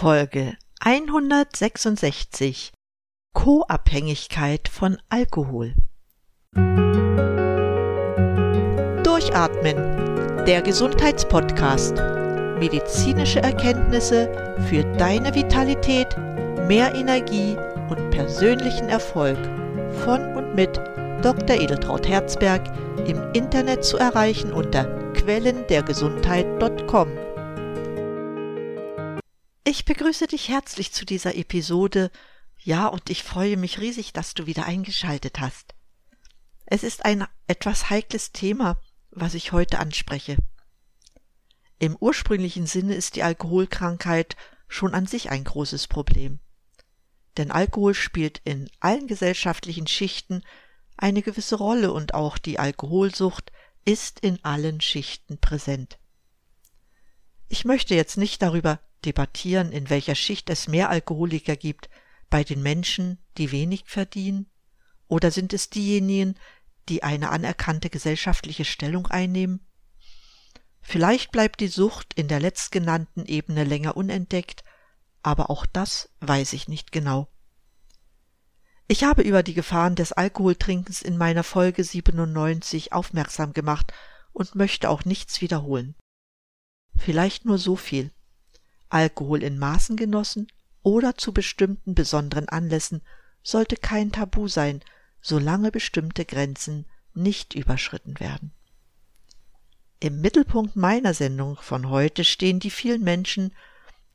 Folge 166 Co-Abhängigkeit von Alkohol. Durchatmen, der Gesundheitspodcast. Medizinische Erkenntnisse für deine Vitalität, mehr Energie und persönlichen Erfolg von und mit Dr. Edeltraut Herzberg im Internet zu erreichen unter quellendergesundheit.com. Ich begrüße dich herzlich zu dieser Episode. Ja, und ich freue mich riesig, dass du wieder eingeschaltet hast. Es ist ein etwas heikles Thema, was ich heute anspreche. Im ursprünglichen Sinne ist die Alkoholkrankheit schon an sich ein großes Problem. Denn Alkohol spielt in allen gesellschaftlichen Schichten eine gewisse Rolle und auch die Alkoholsucht ist in allen Schichten präsent. Ich möchte jetzt nicht darüber debattieren, in welcher Schicht es mehr Alkoholiker gibt, bei den Menschen, die wenig verdienen? Oder sind es diejenigen, die eine anerkannte gesellschaftliche Stellung einnehmen? Vielleicht bleibt die Sucht in der letztgenannten Ebene länger unentdeckt, aber auch das weiß ich nicht genau. Ich habe über die Gefahren des Alkoholtrinkens in meiner Folge 97 aufmerksam gemacht und möchte auch nichts wiederholen. Vielleicht nur so viel. Alkohol in Maßen genossen oder zu bestimmten besonderen Anlässen sollte kein Tabu sein, solange bestimmte Grenzen nicht überschritten werden. Im Mittelpunkt meiner Sendung von heute stehen die vielen Menschen,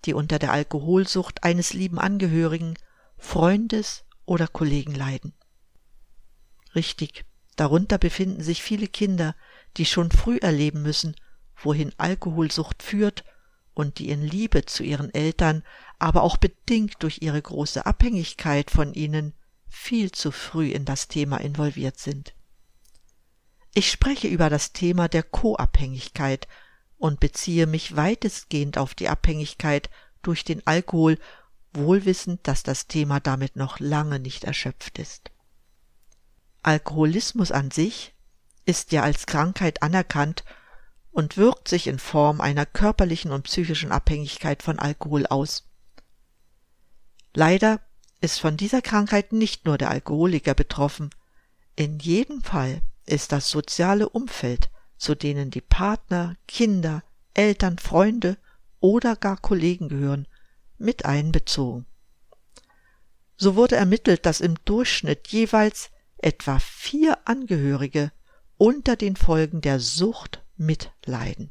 die unter der Alkoholsucht eines lieben Angehörigen, Freundes oder Kollegen leiden. Richtig, darunter befinden sich viele Kinder, die schon früh erleben müssen, wohin Alkoholsucht führt und die in Liebe zu ihren Eltern, aber auch bedingt durch ihre große Abhängigkeit von ihnen viel zu früh in das Thema involviert sind. Ich spreche über das Thema der Co-Abhängigkeit und beziehe mich weitestgehend auf die Abhängigkeit durch den Alkohol, wohlwissend, dass das Thema damit noch lange nicht erschöpft ist. Alkoholismus an sich ist ja als Krankheit anerkannt und wirkt sich in Form einer körperlichen und psychischen Abhängigkeit von Alkohol aus. Leider ist von dieser Krankheit nicht nur der Alkoholiker betroffen, in jedem Fall ist das soziale Umfeld, zu denen die Partner, Kinder, Eltern, Freunde oder gar Kollegen gehören, mit einbezogen. So wurde ermittelt, dass im Durchschnitt jeweils etwa vier Angehörige unter den Folgen der Sucht mitleiden.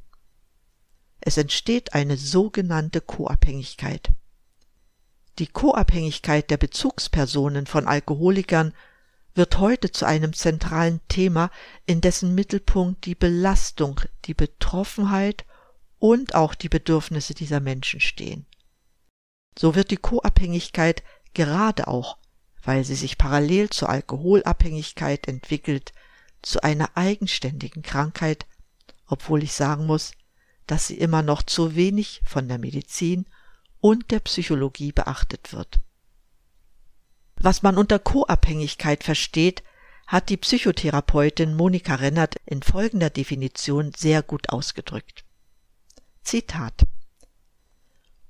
Es entsteht eine sogenannte Co-Abhängigkeit. Die Co-Abhängigkeit der Bezugspersonen von Alkoholikern wird heute zu einem zentralen Thema, in dessen Mittelpunkt die Belastung, die Betroffenheit und auch die Bedürfnisse dieser Menschen stehen. So wird die Co-Abhängigkeit gerade auch, weil sie sich parallel zur Alkoholabhängigkeit entwickelt, zu einer eigenständigen Krankheit obwohl ich sagen muss, dass sie immer noch zu wenig von der Medizin und der Psychologie beachtet wird. Was man unter Co-Abhängigkeit versteht, hat die Psychotherapeutin Monika Rennert in folgender Definition sehr gut ausgedrückt. Zitat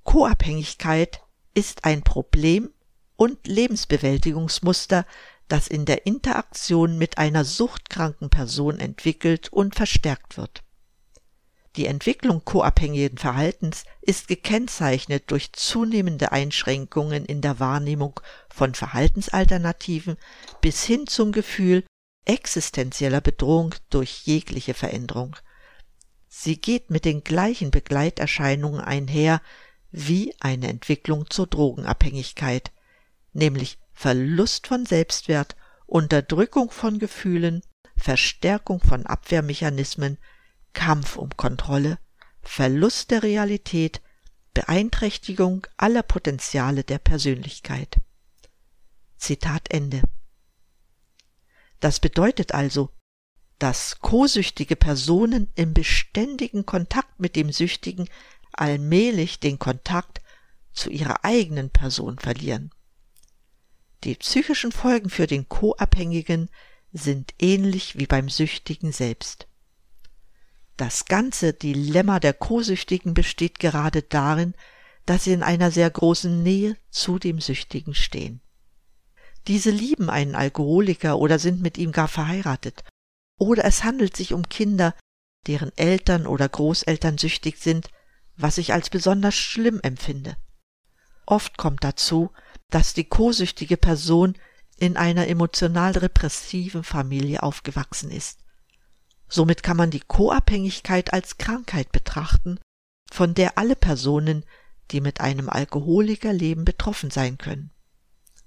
Co-Abhängigkeit ist ein Problem und Lebensbewältigungsmuster, das in der Interaktion mit einer suchtkranken Person entwickelt und verstärkt wird. Die Entwicklung koabhängigen Verhaltens ist gekennzeichnet durch zunehmende Einschränkungen in der Wahrnehmung von Verhaltensalternativen bis hin zum Gefühl existenzieller Bedrohung durch jegliche Veränderung. Sie geht mit den gleichen Begleiterscheinungen einher wie eine Entwicklung zur Drogenabhängigkeit, nämlich Verlust von Selbstwert, Unterdrückung von Gefühlen, Verstärkung von Abwehrmechanismen, Kampf um Kontrolle, Verlust der Realität, Beeinträchtigung aller Potenziale der Persönlichkeit. Zitat Ende. Das bedeutet also, dass kosüchtige Personen im beständigen Kontakt mit dem Süchtigen allmählich den Kontakt zu ihrer eigenen Person verlieren. Die psychischen Folgen für den Co-Abhängigen sind ähnlich wie beim Süchtigen selbst. Das ganze Dilemma der Co-Süchtigen besteht gerade darin, dass sie in einer sehr großen Nähe zu dem Süchtigen stehen. Diese lieben einen Alkoholiker oder sind mit ihm gar verheiratet. Oder es handelt sich um Kinder, deren Eltern oder Großeltern süchtig sind, was ich als besonders schlimm empfinde. Oft kommt dazu, dass die kosüchtige Person in einer emotional repressiven Familie aufgewachsen ist. Somit kann man die Co-Abhängigkeit als Krankheit betrachten, von der alle Personen, die mit einem Alkoholiker leben, betroffen sein können.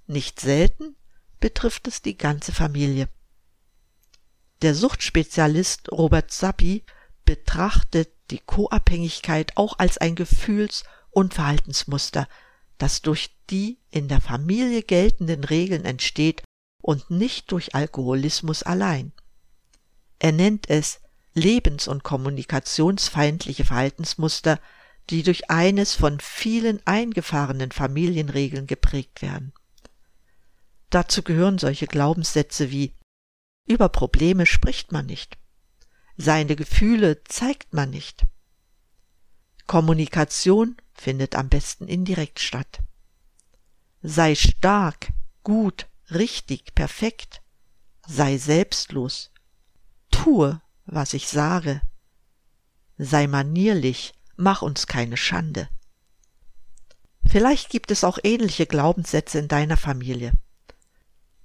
Nicht selten betrifft es die ganze Familie. Der Suchtspezialist Robert Sappi betrachtet die Co-Abhängigkeit auch als ein Gefühls- und Verhaltensmuster, das durch die in der Familie geltenden Regeln entsteht und nicht durch Alkoholismus allein. Er nennt es lebens- und kommunikationsfeindliche Verhaltensmuster, die durch eines von vielen eingefahrenen Familienregeln geprägt werden. Dazu gehören solche Glaubenssätze wie über Probleme spricht man nicht, seine Gefühle zeigt man nicht, Kommunikation findet am besten indirekt statt. Sei stark, gut, richtig, perfekt, sei selbstlos, tue, was ich sage, sei manierlich, mach uns keine Schande. Vielleicht gibt es auch ähnliche Glaubenssätze in deiner Familie.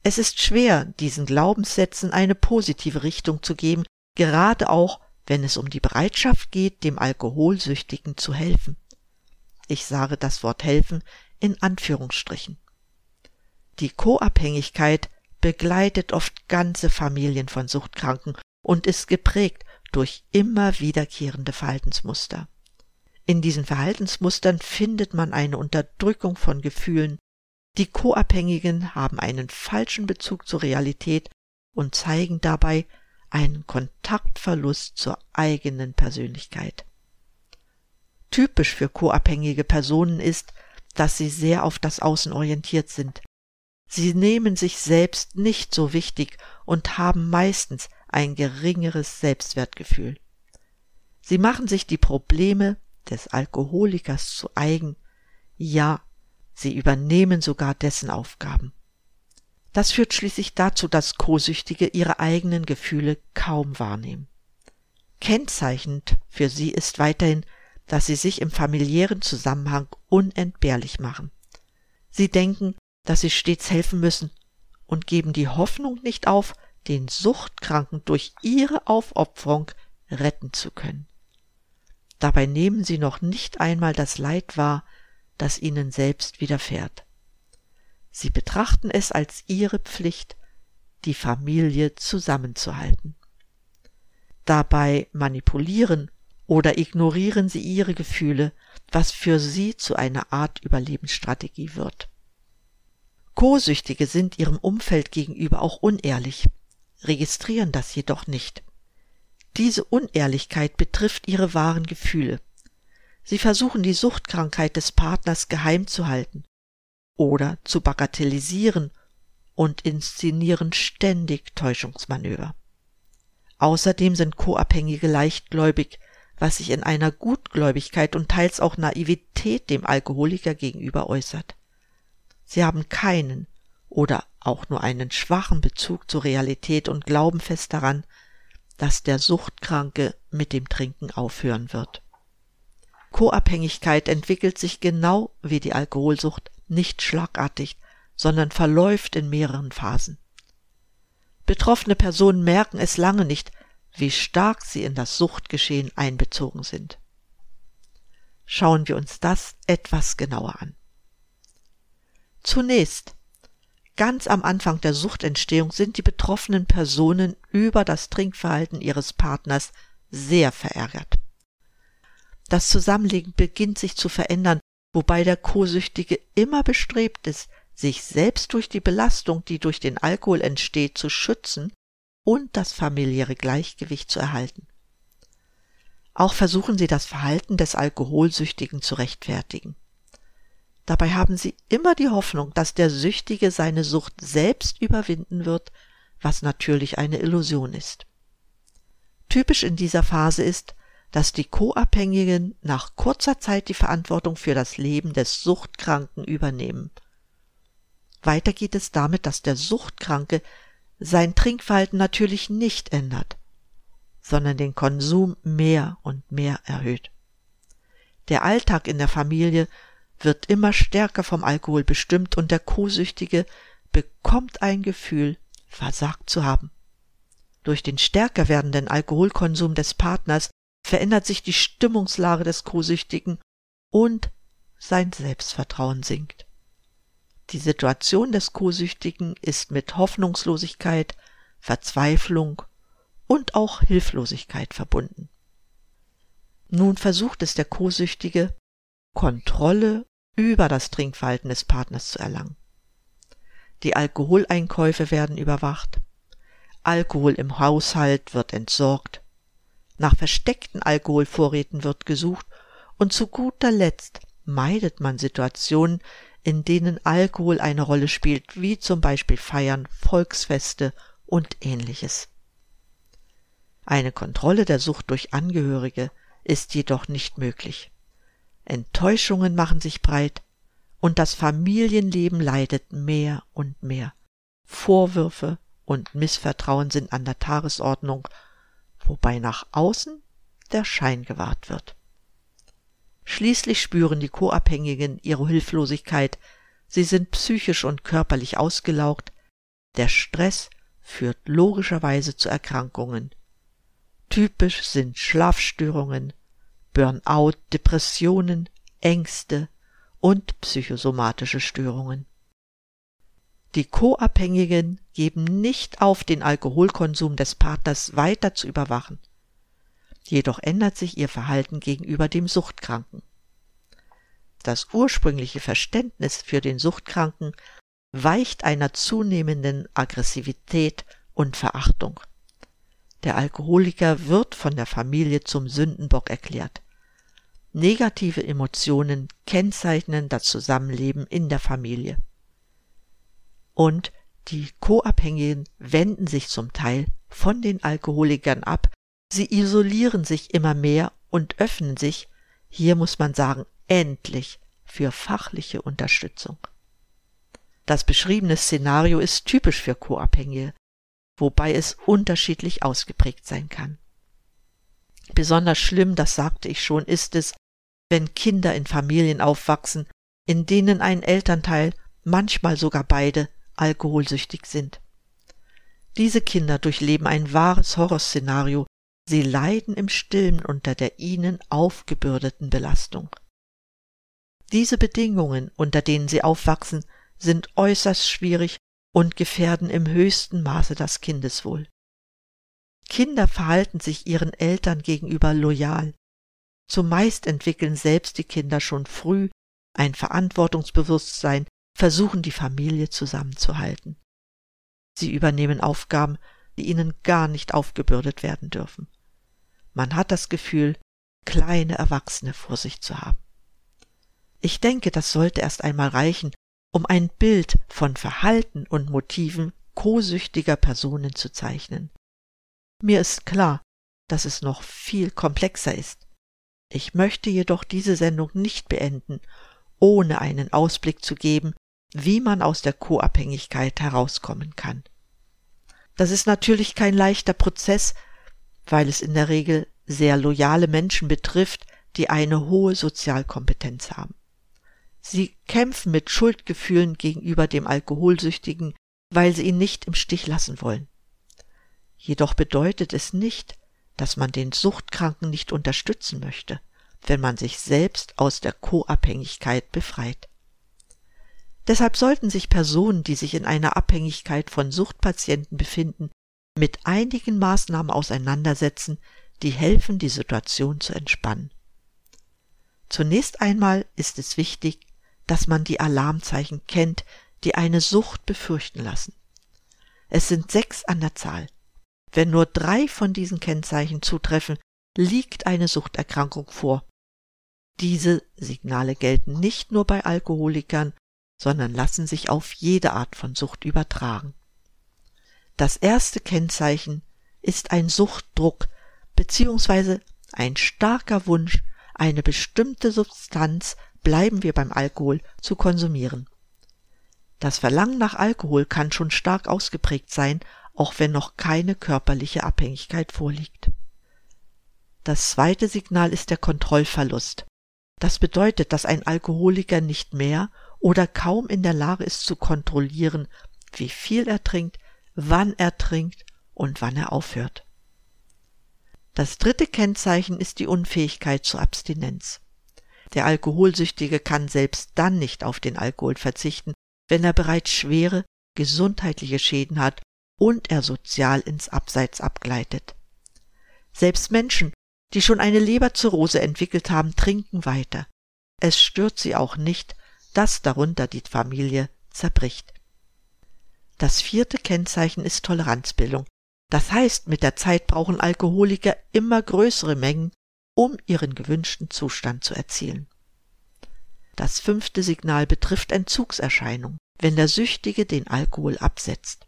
Es ist schwer, diesen Glaubenssätzen eine positive Richtung zu geben, gerade auch, wenn es um die Bereitschaft geht, dem Alkoholsüchtigen zu helfen. Ich sage das Wort helfen in Anführungsstrichen. Die Co-Abhängigkeit begleitet oft ganze Familien von Suchtkranken und ist geprägt durch immer wiederkehrende Verhaltensmuster. In diesen Verhaltensmustern findet man eine Unterdrückung von Gefühlen, die Co-Abhängigen haben einen falschen Bezug zur Realität und zeigen dabei einen Kontaktverlust zur eigenen Persönlichkeit. Typisch für co-abhängige Personen ist, dass sie sehr auf das Außen orientiert sind. Sie nehmen sich selbst nicht so wichtig und haben meistens ein geringeres Selbstwertgefühl. Sie machen sich die Probleme des Alkoholikers zu eigen, ja, sie übernehmen sogar dessen Aufgaben. Das führt schließlich dazu, dass Co-Süchtige ihre eigenen Gefühle kaum wahrnehmen. Kennzeichnend für sie ist weiterhin, dass sie sich im familiären Zusammenhang unentbehrlich machen. Sie denken, dass sie stets helfen müssen und geben die Hoffnung nicht auf, den Suchtkranken durch ihre Aufopferung retten zu können. Dabei nehmen sie noch nicht einmal das Leid wahr, das ihnen selbst widerfährt. Sie betrachten es als ihre Pflicht, die Familie zusammenzuhalten. Dabei manipulieren oder ignorieren sie ihre Gefühle, was für sie zu einer Art Überlebensstrategie wird. Co-Süchtige sind ihrem Umfeld gegenüber auch unehrlich, registrieren das jedoch nicht. Diese Unehrlichkeit betrifft ihre wahren Gefühle. Sie versuchen die Suchtkrankheit des Partners geheim zu halten oder zu bagatellisieren und inszenieren ständig Täuschungsmanöver. Außerdem sind Co-Abhängige leichtgläubig, was sich in einer Gutgläubigkeit und teils auch Naivität dem Alkoholiker gegenüber äußert. Sie haben keinen oder auch nur einen schwachen Bezug zur Realität und glauben fest daran, dass der Suchtkranke mit dem Trinken aufhören wird. Co-Abhängigkeit entwickelt sich genau wie die Alkoholsucht nicht schlagartig, sondern verläuft in mehreren Phasen. Betroffene Personen merken es lange nicht, wie stark sie in das Suchtgeschehen einbezogen sind. Schauen wir uns das etwas genauer an. Zunächst, ganz am Anfang der Suchtentstehung sind die betroffenen Personen über das Trinkverhalten ihres Partners sehr verärgert. Das Zusammenlegen beginnt sich zu verändern wobei der Co-Süchtige immer bestrebt ist, sich selbst durch die Belastung, die durch den Alkohol entsteht, zu schützen und das familiäre Gleichgewicht zu erhalten. Auch versuchen sie das Verhalten des Alkoholsüchtigen zu rechtfertigen. Dabei haben sie immer die Hoffnung, dass der Süchtige seine Sucht selbst überwinden wird, was natürlich eine Illusion ist. Typisch in dieser Phase ist, dass die Co-Abhängigen nach kurzer Zeit die Verantwortung für das Leben des Suchtkranken übernehmen. Weiter geht es damit, dass der Suchtkranke sein Trinkverhalten natürlich nicht ändert, sondern den Konsum mehr und mehr erhöht. Der Alltag in der Familie wird immer stärker vom Alkohol bestimmt und der Co-Süchtige bekommt ein Gefühl, versagt zu haben. Durch den stärker werdenden Alkoholkonsum des Partners verändert sich die Stimmungslage des Co-Süchtigen und sein Selbstvertrauen sinkt. Die Situation des Co-Süchtigen ist mit Hoffnungslosigkeit, Verzweiflung und auch Hilflosigkeit verbunden. Nun versucht es der Co-Süchtige, Kontrolle über das Trinkverhalten des Partners zu erlangen. Die Alkoholeinkäufe werden überwacht, Alkohol im Haushalt wird entsorgt, nach versteckten Alkoholvorräten wird gesucht und zu guter Letzt meidet man Situationen, in denen Alkohol eine Rolle spielt, wie zum Beispiel Feiern, Volksfeste und ähnliches. Eine Kontrolle der Sucht durch Angehörige ist jedoch nicht möglich. Enttäuschungen machen sich breit und das Familienleben leidet mehr und mehr. Vorwürfe und Missvertrauen sind an der Tagesordnung, wobei nach außen der Schein gewahrt wird. Schließlich spüren die Co-Abhängigen ihre Hilflosigkeit, sie sind psychisch und körperlich ausgelaugt, der Stress führt logischerweise zu Erkrankungen. Typisch sind Schlafstörungen, Burnout, Depressionen, Ängste und psychosomatische Störungen. Die Co-Abhängigen geben nicht auf, den Alkoholkonsum des Partners weiter zu überwachen jedoch ändert sich ihr Verhalten gegenüber dem Suchtkranken. Das ursprüngliche Verständnis für den Suchtkranken weicht einer zunehmenden Aggressivität und Verachtung. Der Alkoholiker wird von der Familie zum Sündenbock erklärt. Negative Emotionen kennzeichnen das Zusammenleben in der Familie. Und die Co-Abhängigen wenden sich zum Teil von den Alkoholikern ab Sie isolieren sich immer mehr und öffnen sich, hier muss man sagen, endlich für fachliche Unterstützung. Das beschriebene Szenario ist typisch für Co-Abhängige, wobei es unterschiedlich ausgeprägt sein kann. Besonders schlimm, das sagte ich schon, ist es, wenn Kinder in Familien aufwachsen, in denen ein Elternteil, manchmal sogar beide, alkoholsüchtig sind. Diese Kinder durchleben ein wahres Horrorszenario, Sie leiden im stillen unter der ihnen aufgebürdeten Belastung. Diese Bedingungen, unter denen sie aufwachsen, sind äußerst schwierig und gefährden im höchsten Maße das Kindeswohl. Kinder verhalten sich ihren Eltern gegenüber loyal. Zumeist entwickeln selbst die Kinder schon früh ein Verantwortungsbewusstsein, versuchen die Familie zusammenzuhalten. Sie übernehmen Aufgaben, die ihnen gar nicht aufgebürdet werden dürfen. Man hat das Gefühl, kleine Erwachsene vor sich zu haben. Ich denke, das sollte erst einmal reichen, um ein Bild von Verhalten und Motiven kosüchtiger Personen zu zeichnen. Mir ist klar, dass es noch viel komplexer ist. Ich möchte jedoch diese Sendung nicht beenden, ohne einen Ausblick zu geben, wie man aus der Co-Abhängigkeit herauskommen kann. Das ist natürlich kein leichter Prozess, weil es in der Regel sehr loyale Menschen betrifft, die eine hohe Sozialkompetenz haben. Sie kämpfen mit Schuldgefühlen gegenüber dem Alkoholsüchtigen, weil sie ihn nicht im Stich lassen wollen. Jedoch bedeutet es nicht, dass man den Suchtkranken nicht unterstützen möchte, wenn man sich selbst aus der Co-Abhängigkeit befreit. Deshalb sollten sich Personen, die sich in einer Abhängigkeit von Suchtpatienten befinden, mit einigen Maßnahmen auseinandersetzen, die helfen, die Situation zu entspannen. Zunächst einmal ist es wichtig, dass man die Alarmzeichen kennt, die eine Sucht befürchten lassen. Es sind sechs an der Zahl. Wenn nur drei von diesen Kennzeichen zutreffen, liegt eine Suchterkrankung vor. Diese Signale gelten nicht nur bei Alkoholikern, sondern lassen sich auf jede Art von Sucht übertragen. Das erste Kennzeichen ist ein Suchtdruck bzw. ein starker Wunsch, eine bestimmte Substanz, bleiben wir beim Alkohol, zu konsumieren. Das Verlangen nach Alkohol kann schon stark ausgeprägt sein, auch wenn noch keine körperliche Abhängigkeit vorliegt. Das zweite Signal ist der Kontrollverlust. Das bedeutet, dass ein Alkoholiker nicht mehr oder kaum in der Lage ist zu kontrollieren, wie viel er trinkt, wann er trinkt und wann er aufhört. Das dritte Kennzeichen ist die Unfähigkeit zur Abstinenz. Der Alkoholsüchtige kann selbst dann nicht auf den Alkohol verzichten, wenn er bereits schwere gesundheitliche Schäden hat und er sozial ins Abseits abgleitet. Selbst Menschen, die schon eine Leberzirrhose entwickelt haben, trinken weiter. Es stört sie auch nicht, dass darunter die Familie zerbricht. Das vierte Kennzeichen ist Toleranzbildung. Das heißt, mit der Zeit brauchen Alkoholiker immer größere Mengen, um ihren gewünschten Zustand zu erzielen. Das fünfte Signal betrifft Entzugserscheinung, wenn der Süchtige den Alkohol absetzt.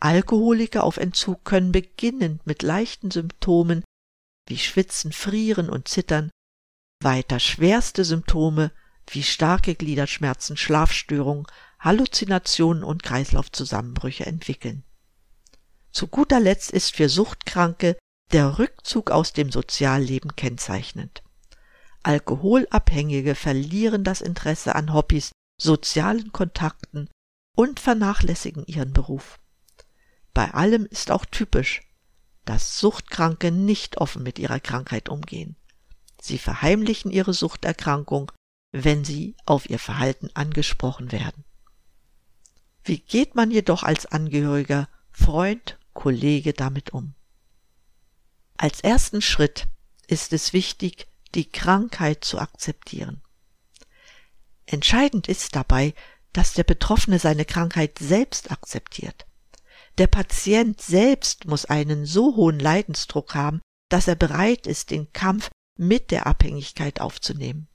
Alkoholiker auf Entzug können beginnend mit leichten Symptomen wie Schwitzen, Frieren und Zittern, weiter schwerste Symptome wie starke Gliederschmerzen, Schlafstörungen, Halluzinationen und Kreislaufzusammenbrüche entwickeln. Zu guter Letzt ist für Suchtkranke der Rückzug aus dem Sozialleben kennzeichnend. Alkoholabhängige verlieren das Interesse an Hobbys, sozialen Kontakten und vernachlässigen ihren Beruf. Bei allem ist auch typisch, dass Suchtkranke nicht offen mit ihrer Krankheit umgehen. Sie verheimlichen ihre Suchterkrankung, wenn sie auf ihr Verhalten angesprochen werden. Wie geht man jedoch als Angehöriger, Freund, Kollege damit um? Als ersten Schritt ist es wichtig, die Krankheit zu akzeptieren. Entscheidend ist dabei, dass der Betroffene seine Krankheit selbst akzeptiert. Der Patient selbst muss einen so hohen Leidensdruck haben, dass er bereit ist, den Kampf mit der Abhängigkeit aufzunehmen.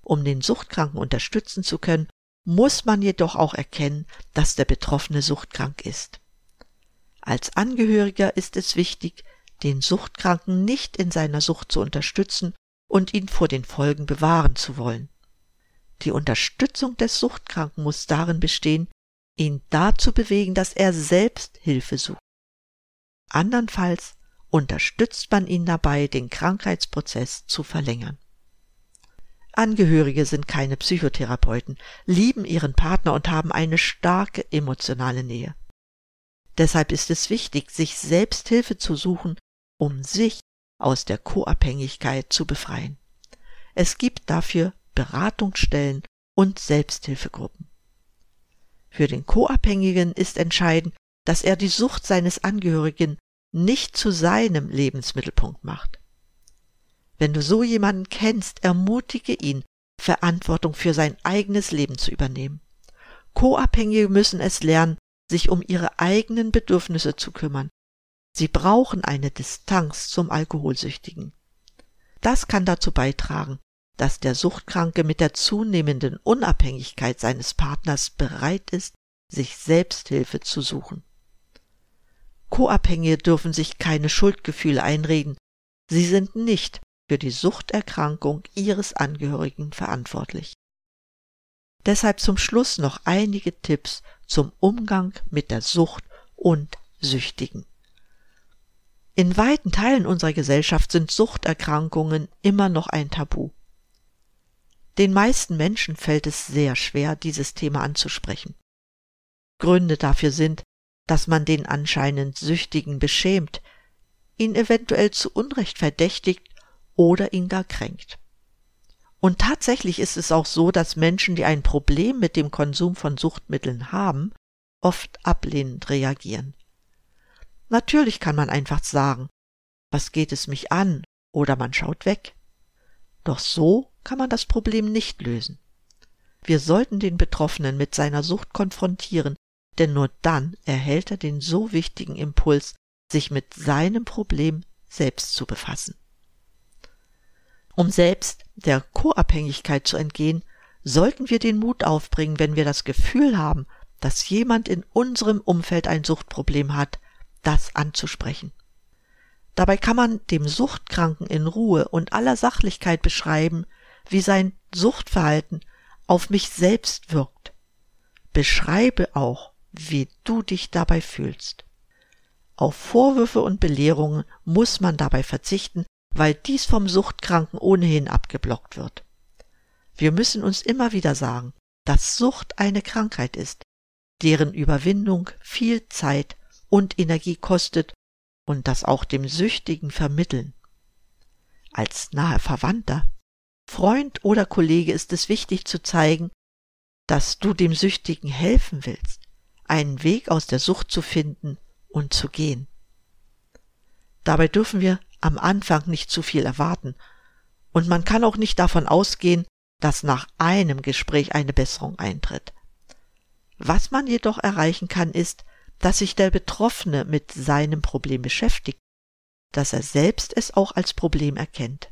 Um den Suchtkranken unterstützen zu können, muss man jedoch auch erkennen, dass der Betroffene suchtkrank ist. Als Angehöriger ist es wichtig, den Suchtkranken nicht in seiner Sucht zu unterstützen und ihn vor den Folgen bewahren zu wollen. Die Unterstützung des Suchtkranken muss darin bestehen, ihn dazu bewegen, dass er selbst Hilfe sucht. Andernfalls unterstützt man ihn dabei, den Krankheitsprozess zu verlängern. Angehörige sind keine Psychotherapeuten, lieben ihren Partner und haben eine starke emotionale Nähe. Deshalb ist es wichtig, sich selbst Hilfe zu suchen, um sich aus der Co-Abhängigkeit zu befreien. Es gibt dafür Beratungsstellen und Selbsthilfegruppen. Für den Co-Abhängigen ist entscheidend, dass er die Sucht seines Angehörigen nicht zu seinem Lebensmittelpunkt macht. Wenn du so jemanden kennst, ermutige ihn, Verantwortung für sein eigenes Leben zu übernehmen. Co-Abhängige müssen es lernen, sich um ihre eigenen Bedürfnisse zu kümmern. Sie brauchen eine Distanz zum Alkoholsüchtigen. Das kann dazu beitragen, dass der Suchtkranke mit der zunehmenden Unabhängigkeit seines Partners bereit ist, sich Selbsthilfe zu suchen. Co-Abhängige dürfen sich keine Schuldgefühle einreden. Sie sind nicht für die Suchterkrankung ihres Angehörigen verantwortlich. Deshalb zum Schluss noch einige Tipps zum Umgang mit der Sucht und Süchtigen. In weiten Teilen unserer Gesellschaft sind Suchterkrankungen immer noch ein Tabu. Den meisten Menschen fällt es sehr schwer, dieses Thema anzusprechen. Gründe dafür sind, dass man den anscheinend Süchtigen beschämt, ihn eventuell zu Unrecht verdächtigt oder ihn gar kränkt. Und tatsächlich ist es auch so, dass Menschen, die ein Problem mit dem Konsum von Suchtmitteln haben, oft ablehnend reagieren. Natürlich kann man einfach sagen, was geht es mich an, oder man schaut weg. Doch so kann man das Problem nicht lösen. Wir sollten den Betroffenen mit seiner Sucht konfrontieren, denn nur dann erhält er den so wichtigen Impuls, sich mit seinem Problem selbst zu befassen. Um selbst der Co-Abhängigkeit zu entgehen, sollten wir den Mut aufbringen, wenn wir das Gefühl haben, dass jemand in unserem Umfeld ein Suchtproblem hat, das anzusprechen. Dabei kann man dem Suchtkranken in Ruhe und aller Sachlichkeit beschreiben, wie sein Suchtverhalten auf mich selbst wirkt. Beschreibe auch, wie du dich dabei fühlst. Auf Vorwürfe und Belehrungen muss man dabei verzichten, weil dies vom Suchtkranken ohnehin abgeblockt wird. Wir müssen uns immer wieder sagen, dass Sucht eine Krankheit ist, deren Überwindung viel Zeit und Energie kostet und das auch dem Süchtigen vermitteln. Als nahe Verwandter, Freund oder Kollege ist es wichtig zu zeigen, dass du dem Süchtigen helfen willst, einen Weg aus der Sucht zu finden und zu gehen. Dabei dürfen wir am Anfang nicht zu viel erwarten, und man kann auch nicht davon ausgehen, dass nach einem Gespräch eine Besserung eintritt. Was man jedoch erreichen kann, ist, dass sich der Betroffene mit seinem Problem beschäftigt, dass er selbst es auch als Problem erkennt.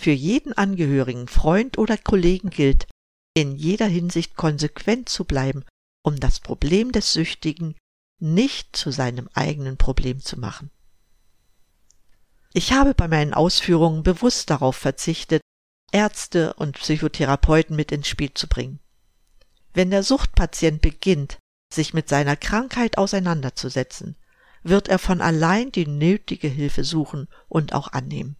Für jeden Angehörigen, Freund oder Kollegen gilt, in jeder Hinsicht konsequent zu bleiben, um das Problem des Süchtigen nicht zu seinem eigenen Problem zu machen. Ich habe bei meinen Ausführungen bewusst darauf verzichtet, Ärzte und Psychotherapeuten mit ins Spiel zu bringen. Wenn der Suchtpatient beginnt, sich mit seiner Krankheit auseinanderzusetzen, wird er von allein die nötige Hilfe suchen und auch annehmen.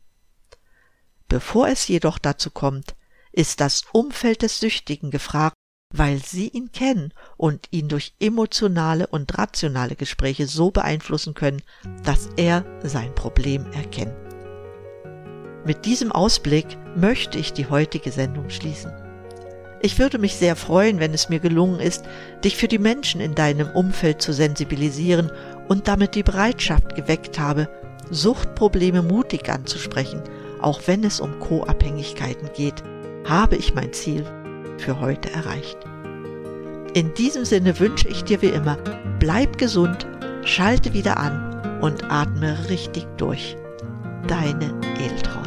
Bevor es jedoch dazu kommt, ist das Umfeld des Süchtigen gefragt, weil sie ihn kennen und ihn durch emotionale und rationale Gespräche so beeinflussen können, dass er sein Problem erkennt. Mit diesem Ausblick möchte ich die heutige Sendung schließen. Ich würde mich sehr freuen, wenn es mir gelungen ist, dich für die Menschen in deinem Umfeld zu sensibilisieren und damit die Bereitschaft geweckt habe, Suchtprobleme mutig anzusprechen, auch wenn es um Co-Abhängigkeiten geht, habe ich mein Ziel für heute erreicht. In diesem Sinne wünsche ich dir wie immer, bleib gesund, schalte wieder an und atme richtig durch. Deine Edeltraut.